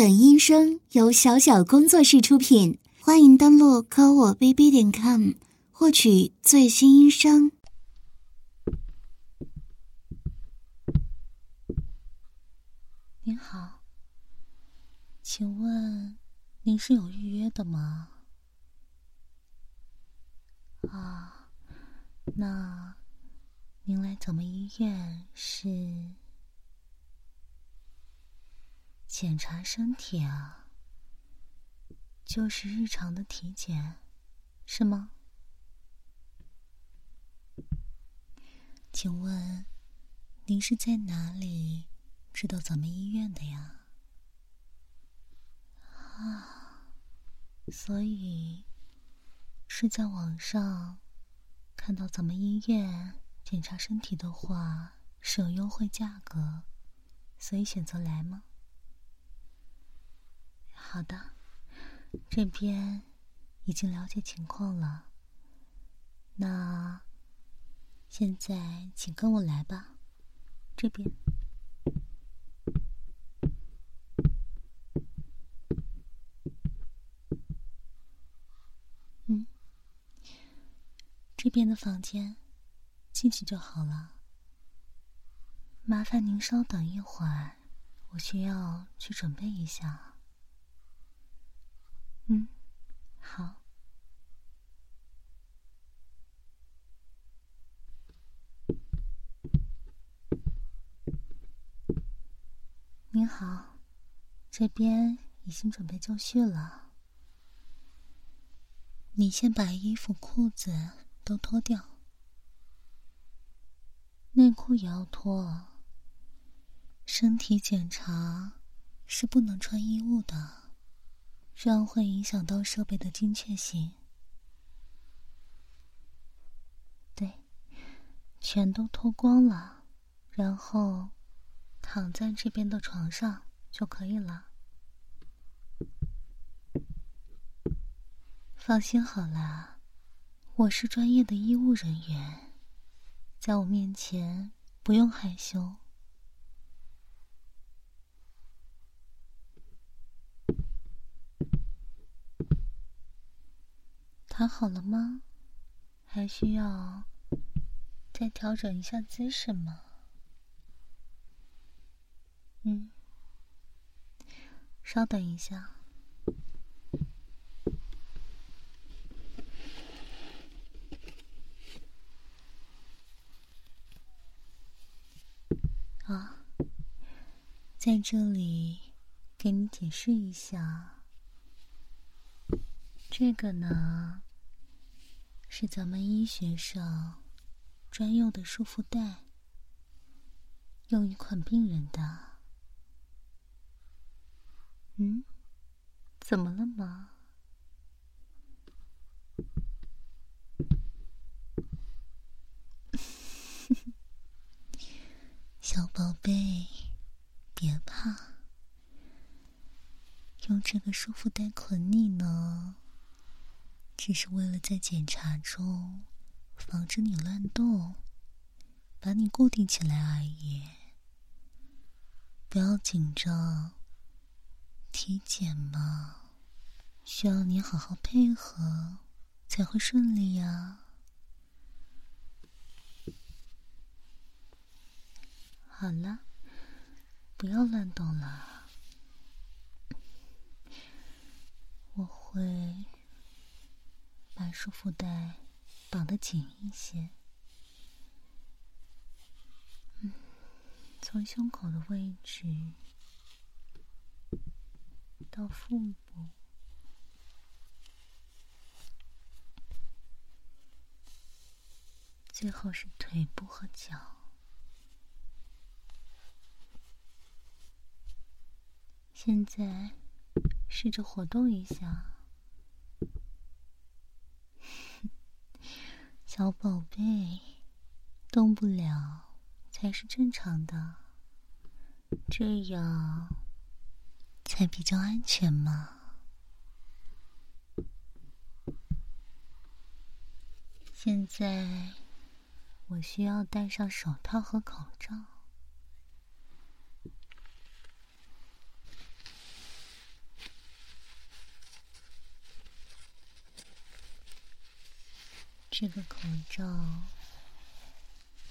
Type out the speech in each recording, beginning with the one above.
本音声由小小工作室出品，欢迎登录科我 bb 点 com 获取最新音声。您好，请问您是有预约的吗？啊，那您来咱们医院是？检查身体啊，就是日常的体检，是吗？请问您是在哪里知道咱们医院的呀？啊，所以是在网上看到咱们医院检查身体的话是有优惠价格，所以选择来吗？好的，这边已经了解情况了。那现在请跟我来吧，这边。嗯，这边的房间，进去就好了。麻烦您稍等一会儿，我需要去准备一下。嗯，好。您好，这边已经准备就绪了。你先把衣服、裤子都脱掉，内裤也要脱。身体检查是不能穿衣物的。这样会影响到设备的精确性。对，全都脱光了，然后躺在这边的床上就可以了。放心好了，我是专业的医务人员，在我面前不用害羞。躺好了吗？还需要再调整一下姿势吗？嗯，稍等一下。啊，在这里给你解释一下，这个呢。是咱们医学上专用的束缚带，用于捆病人的。嗯，怎么了吗？小宝贝，别怕，用这个束缚带捆你呢。只是为了在检查中防止你乱动，把你固定起来而已。不要紧张，体检嘛，需要你好好配合才会顺利呀。好了，不要乱动了，我会。束缚带绑得紧一些，嗯，从胸口的位置到腹部，最后是腿部和脚。现在试着活动一下。小宝贝，动不了才是正常的，这样才比较安全嘛。现在我需要戴上手套和口罩。这个口罩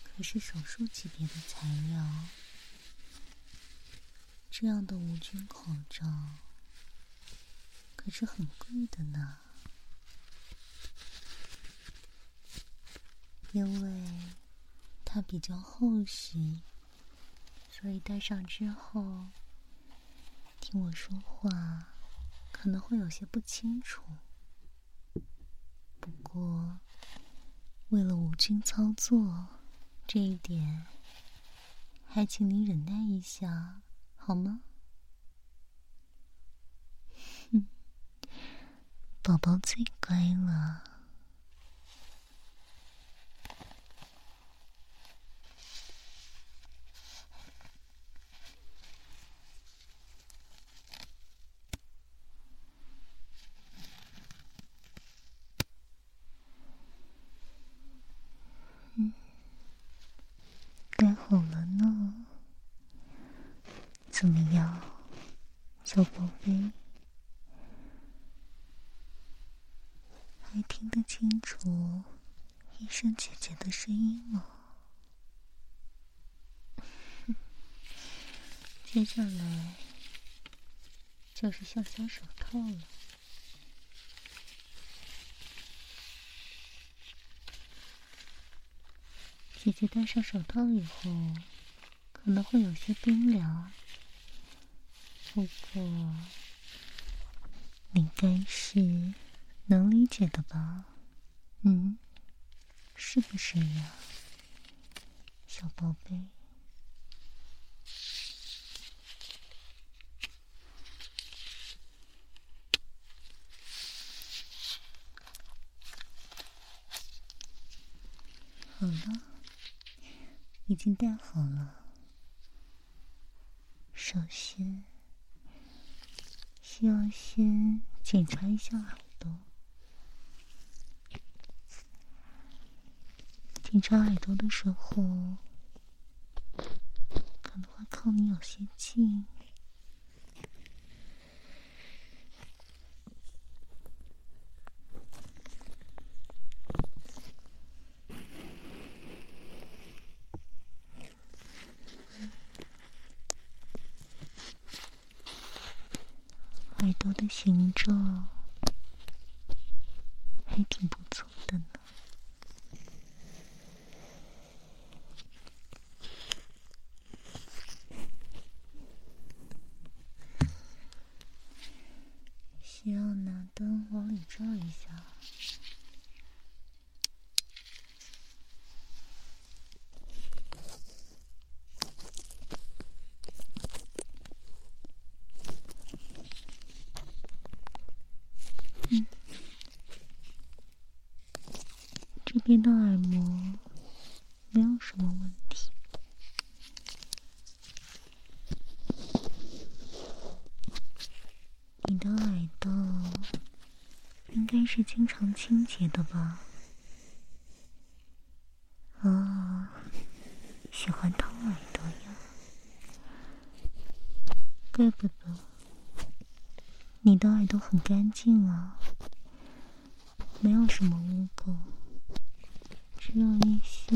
可是手术级别的材料，这样的无菌口罩可是很贵的呢。因为它比较厚实，所以戴上之后，听我说话可能会有些不清楚。不过，为了无菌操作，这一点还请你忍耐一下，好吗？哼，宝宝最乖了。盖好了呢，怎么样，小宝贝？还听得清楚医生姐姐的声音吗？接下来就是橡胶手套了。姐姐戴上手套以后，可能会有些冰凉。不过，你该是能理解的吧？嗯，是不是呀，小宝贝？好了。已经戴好了。首先，要先检查一下耳朵。检查耳朵的时候，可能会靠你有些近。耳朵的形状还挺不错的呢。需要拿灯往里照一下。你的耳膜没有什么问题，你的耳朵应该是经常清洁的吧？哦，喜欢掏耳朵呀，怪不得，你的耳朵很干净啊，没有什么污垢。只有一些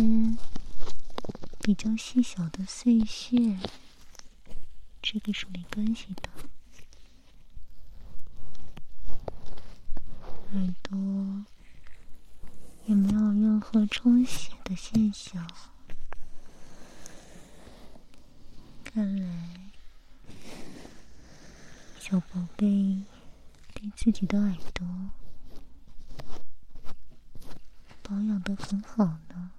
比较细小的碎屑，这个是没关系的。耳朵也没有任何充血的现象。看来，小宝贝对自己的耳朵。保养的很好呢，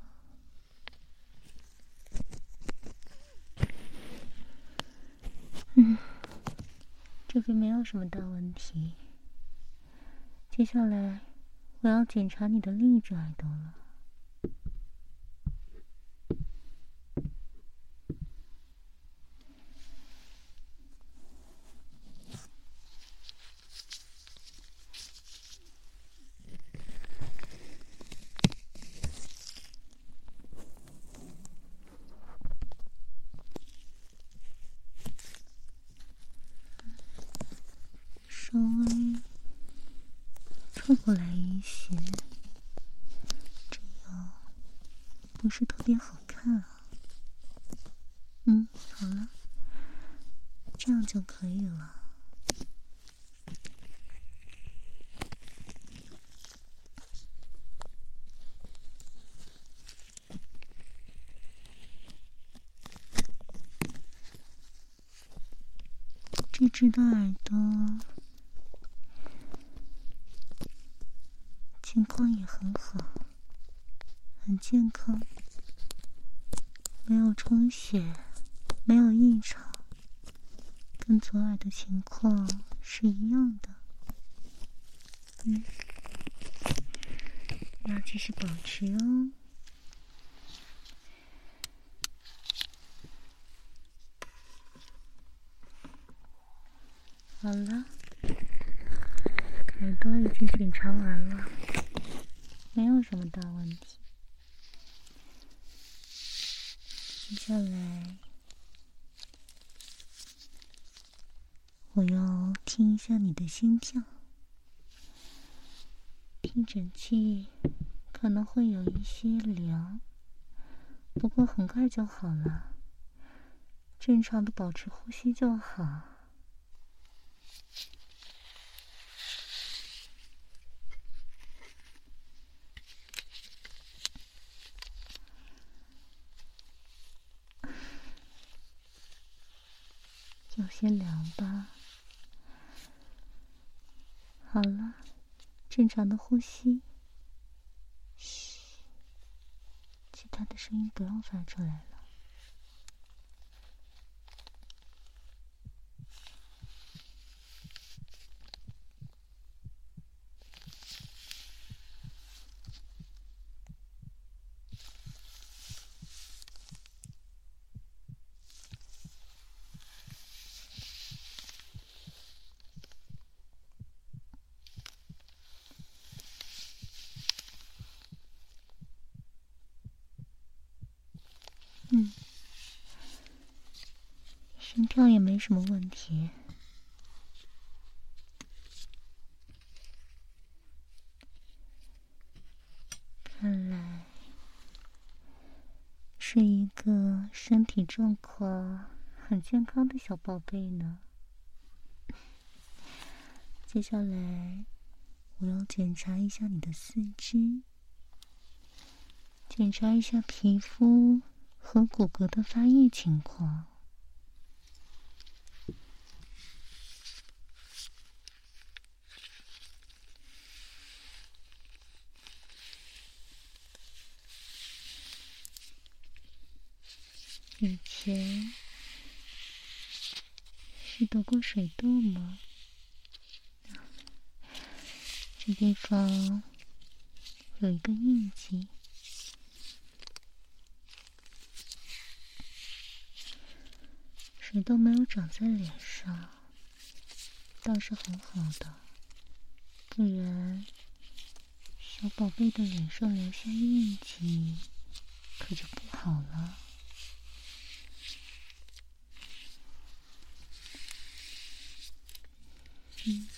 这边没有什么大问题。接下来我要检查你的另一只耳朵了。稍凑过来一些，这样不是特别好看啊。嗯，好了，这样就可以了。这只的耳朵情况也很好，很健康，没有充血，没有异常，跟左耳的情况是一样的。嗯，要继续保持哦。好了，耳朵已经检查完了，没有什么大问题。接下来，我要听一下你的心跳，听诊器可能会有一些凉，不过很快就好了，正常的保持呼吸就好。有些凉吧。好了，正常的呼吸。嘘，其他的声音不用发出来了。嗯，心跳也没什么问题，看来是一个身体状况很健康的小宝贝呢。接下来，我要检查一下你的四肢，检查一下皮肤。和骨骼的发育情况，以前是得过水痘吗？这地方有一个印记。水痘没有长在脸上，倒是很好的。不然，小宝贝的脸上留下印记，可就不好了。嗯，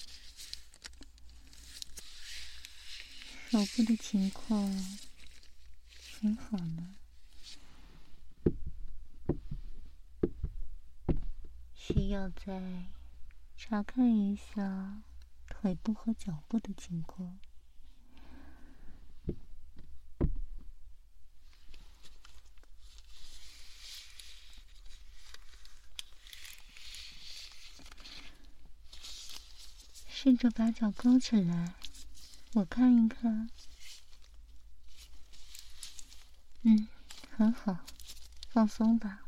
手部的情况很好呢。需要再查看一下腿部和脚部的情况。试着把脚勾起来，我看一看。嗯，很好，放松吧。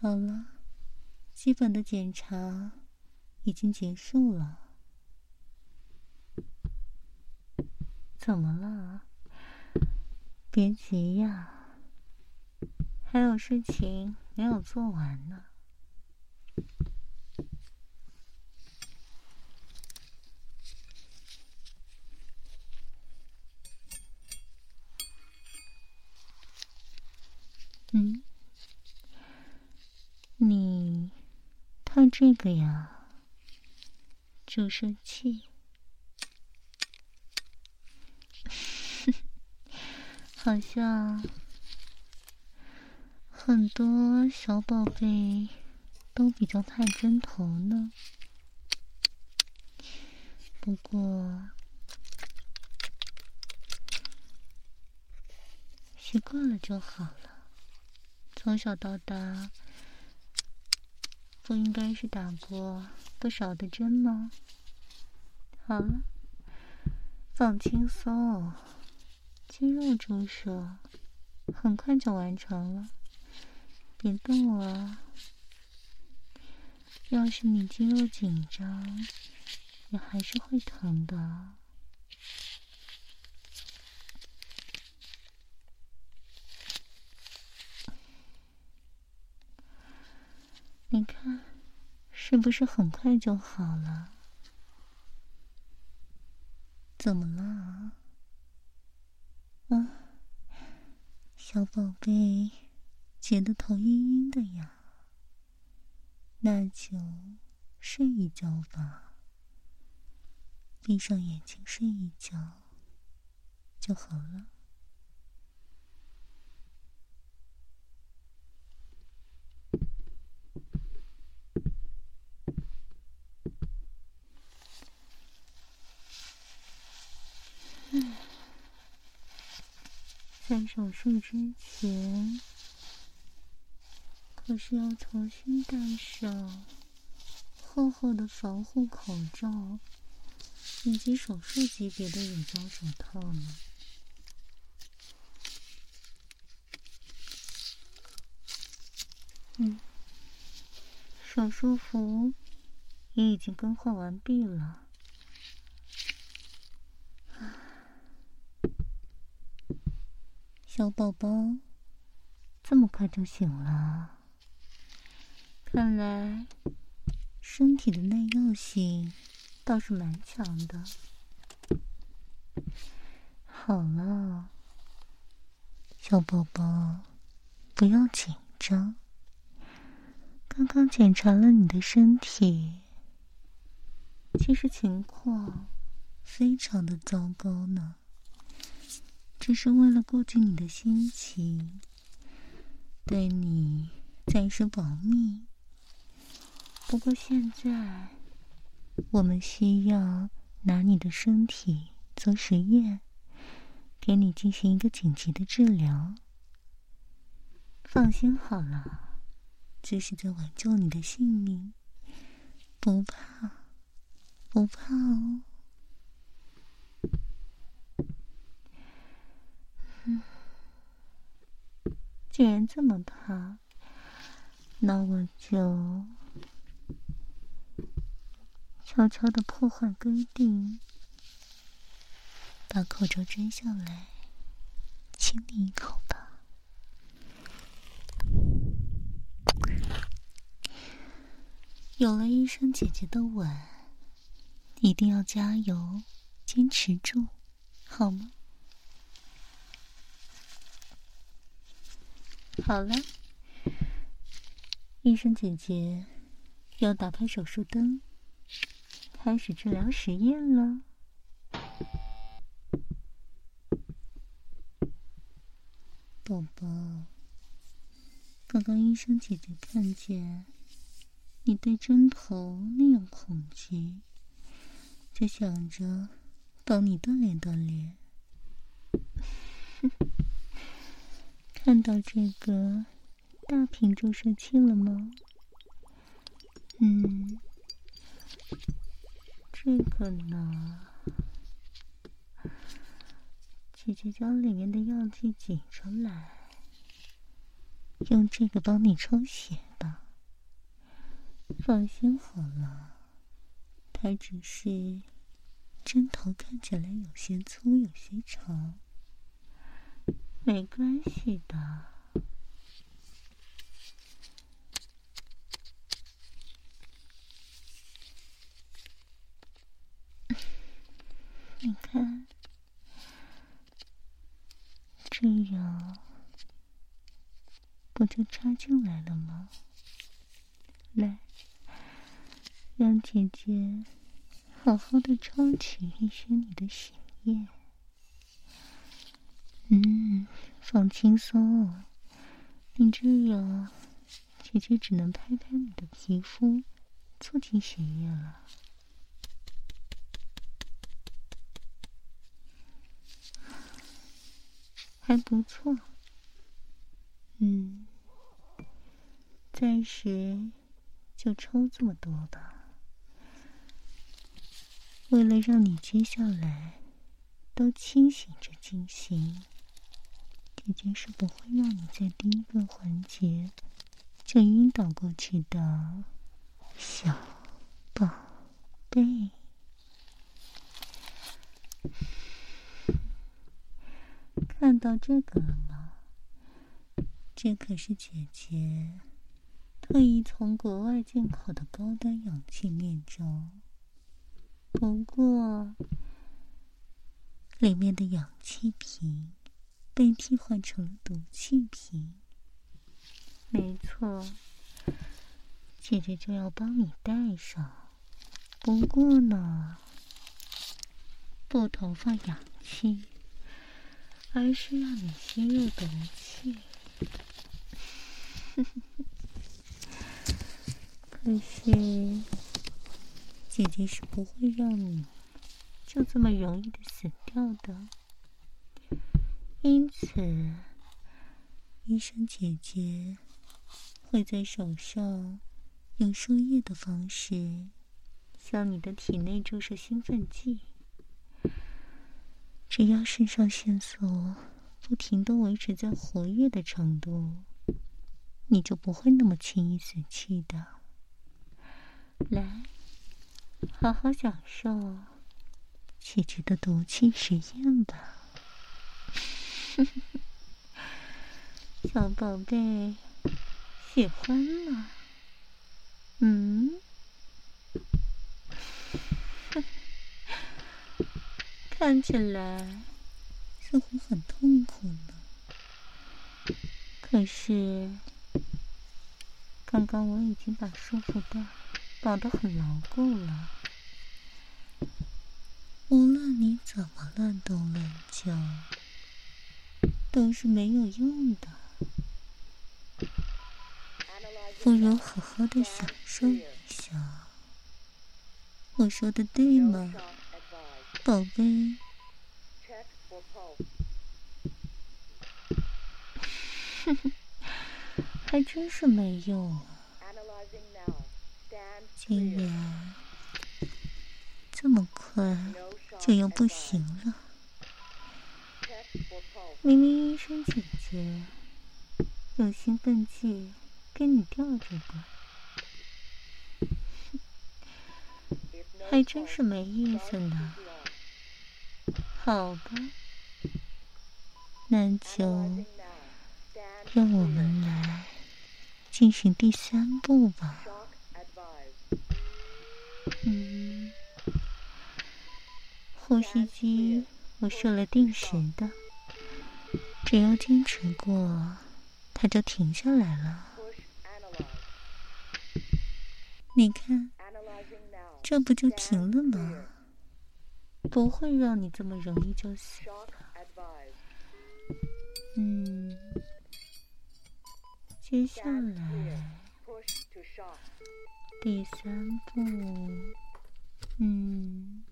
好了，基本的检查已经结束了。怎么了？别急呀，还有事情没有做完呢。嗯，你他这个呀，注射器，好像很多小宝贝都比较怕针头呢。不过习惯了就好了。从小到大。不应该是打过不少的针吗？好了，放轻松，肌肉注射很快就完成了，别动了。要是你肌肉紧张，也还是会疼的。你看，是不是很快就好了？怎么了？啊，小宝贝，觉得头晕晕的呀？那就睡一觉吧，闭上眼睛睡一觉就好了。在手术之前，可是要重新戴上厚厚的防护口罩，以及手术级别的乳胶手套呢。嗯，手术服也已经更换完毕了。小宝宝，这么快就醒了，看来身体的耐药性倒是蛮强的。好了，小宝宝，不要紧张。刚刚检查了你的身体，其实情况非常的糟糕呢。只是为了顾及你的心情，对你暂时保密。不过现在，我们需要拿你的身体做实验，给你进行一个紧急的治疗。放心好了，这是在挽救你的性命，不怕，不怕哦。既然这么怕，那我就悄悄的破坏规定，把口罩摘下来，亲你一口吧。有了医生姐姐的吻，一定要加油，坚持住，好吗？好了，医生姐姐要打开手术灯，开始治疗实验了。宝宝，刚刚医生姐姐看见你对针头那样恐惧，就想着帮你锻炼锻炼。看到这个大瓶注射器了吗？嗯，这个呢，姐姐将里面的药剂挤出来，用这个帮你抽血吧。放心好了，它只是针头看起来有些粗，有些长。没关系的，你看，这样不就插进来了吗？来，让姐姐好好的抽取一些你的血液。嗯，放轻松，你这样，姐姐只能拍拍你的皮肤，促进血液了。还不错，嗯，暂时就抽这么多吧。为了让你接下来都清醒着进行，姐姐是不会让你在第一个环节就晕倒过去的，小宝贝。看到这个了吗？这可是姐姐特意从国外进口的高端氧气面罩。不过，里面的氧气瓶被替换成了毒气瓶。没错，姐姐就要帮你戴上。不过呢，不投放氧气。而是让你吸入毒气，可是姐姐是不会让你就这么容易的死掉的。因此，医生姐姐会在手上用输液的方式向你的体内注射兴奋剂。只要肾上腺素不停的维持在活跃的程度，你就不会那么轻易死去的。来，好好享受姐姐的毒气实验吧，小宝贝，喜欢吗？嗯。看起来似乎很痛苦呢，可是刚刚我已经把束缚带绑得很牢固了，无论你怎么乱动乱叫，都是没有用的。不如好好的享受一下，我说的对吗？宝贝，哼哼，还真是没用，竟然这么快就又不行了。明明医生姐姐有兴奋剂跟你吊着的，还真是没意思呢。好吧，那就让我们来进行第三步吧。嗯，呼吸机我设了定时的，只要坚持过，它就停下来了。你看，这不就停了吗？不会让你这么容易就死。嗯，接下来第三步，嗯，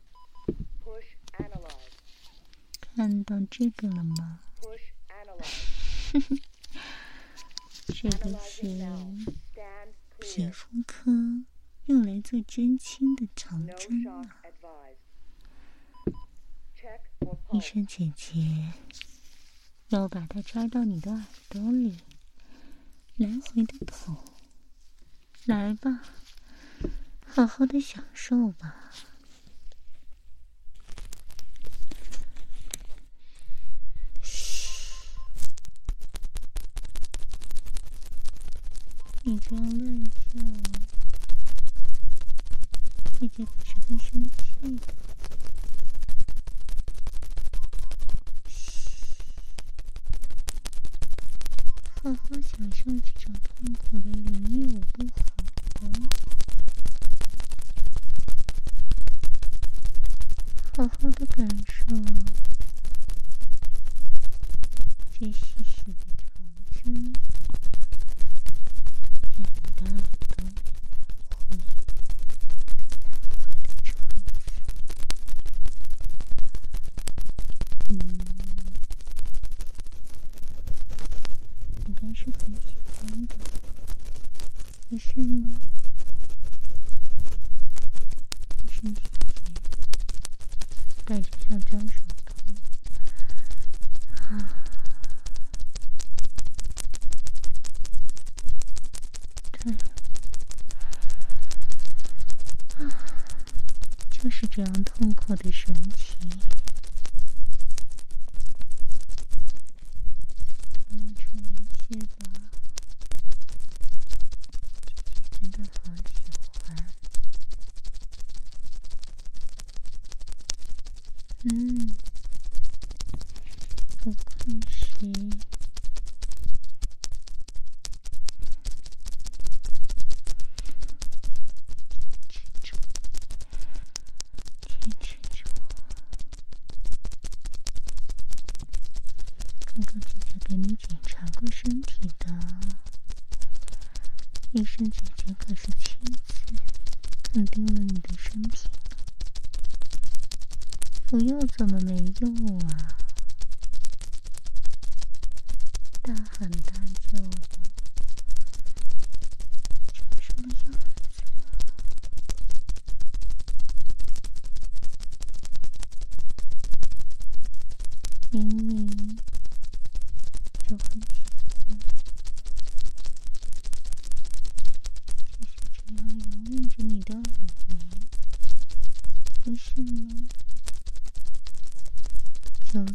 看到这个了吗？这个是皮肤科用来做针清的长针啊。医生姐姐要把它扎到你的耳朵里，来回的捅。来吧，好好的享受吧。你不要乱叫，姐姐可是会生气的。好好享受这种痛苦的领域，我不好吗？好好的感受这细细的长针，在你的耳朵里来回、来回的穿梭。嗯，应该是很喜欢的，不是吗？身体间戴着橡胶手套，啊，对，啊，就是这我的神奇。怎么没用啊？大喊大叫的，长什么样子？明明就很喜欢，就是这样蹂躏着你的耳膜，不是吗？就算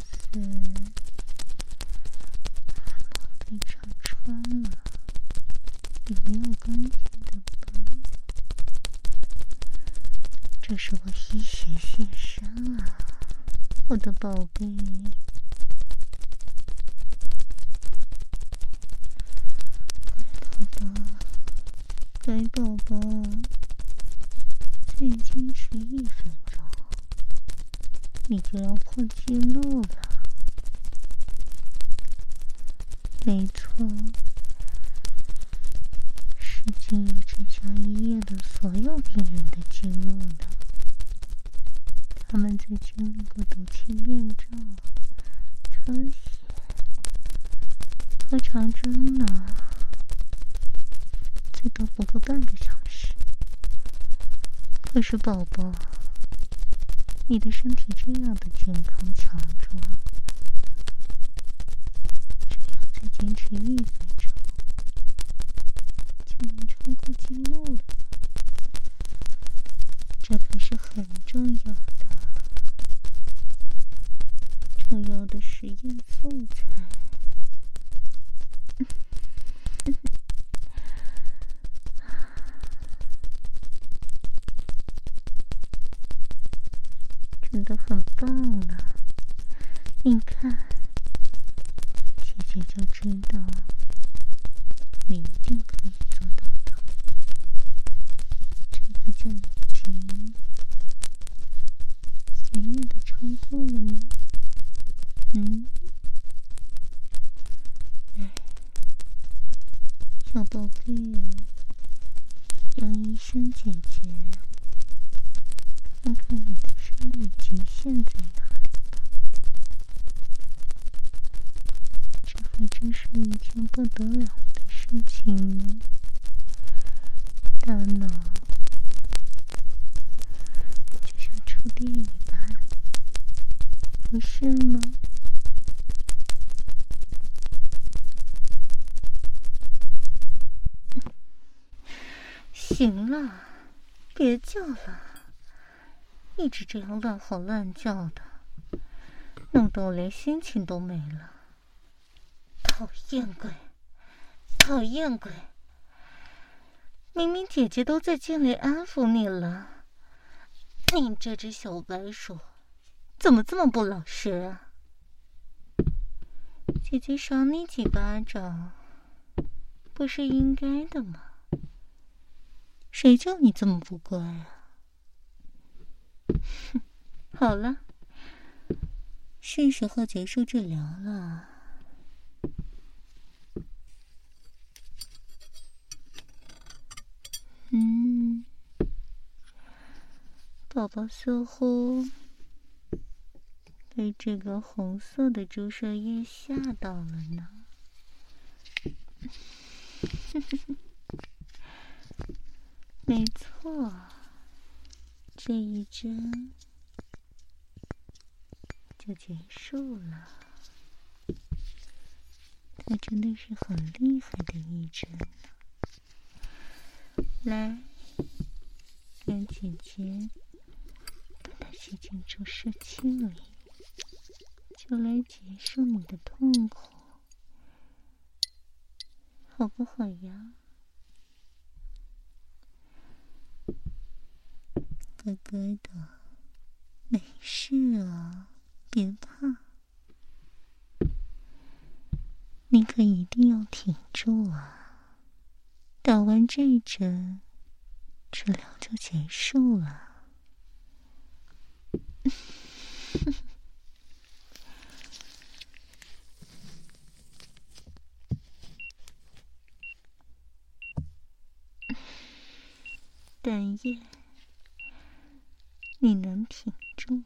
被拆穿了，也没有关系的吧？这是我医学现身啊，我的宝贝。乖宝宝，乖宝宝，再坚持一分钟。你就要破纪录了。没错，是进入这家医院的所有病人的记录呢。他们在经历过毒气面罩、抽血和长征呢，最多不过半个小时。可是宝宝。你的身体这样的健康强壮，只要再坚持一分钟，就能超过记录了。这可是很重要我，要的实验素材。真的很棒呢！你看，姐姐就知道你一定可以做到的。这不就已经显眼的超过了吗？嗯？哎，小宝贝，让医生姐姐看看你的生理极限在哪里吧。这还真是一件不得了的事情呢。大脑就像触电一般，不是吗？行了，别叫了。一直这样乱吼乱叫的，弄得我连心情都没了。讨厌鬼，讨厌鬼！明明姐姐都在尽力安抚你了，你这只小白鼠，怎么这么不老实啊？姐姐赏你几巴掌，不是应该的吗？谁叫你这么不乖啊？好了，是时候结束治疗了。嗯，宝宝似乎被这个红色的注射液吓到了呢。没错，这一针就结束了。它真的是很厉害的一针。来，让姐姐把它吸进注射器里，就来结束你的痛苦，好不好呀？乖乖的，没事啊，别怕。你可一定要挺住啊！打完这针，治疗就结束了。但愿。你能挺住。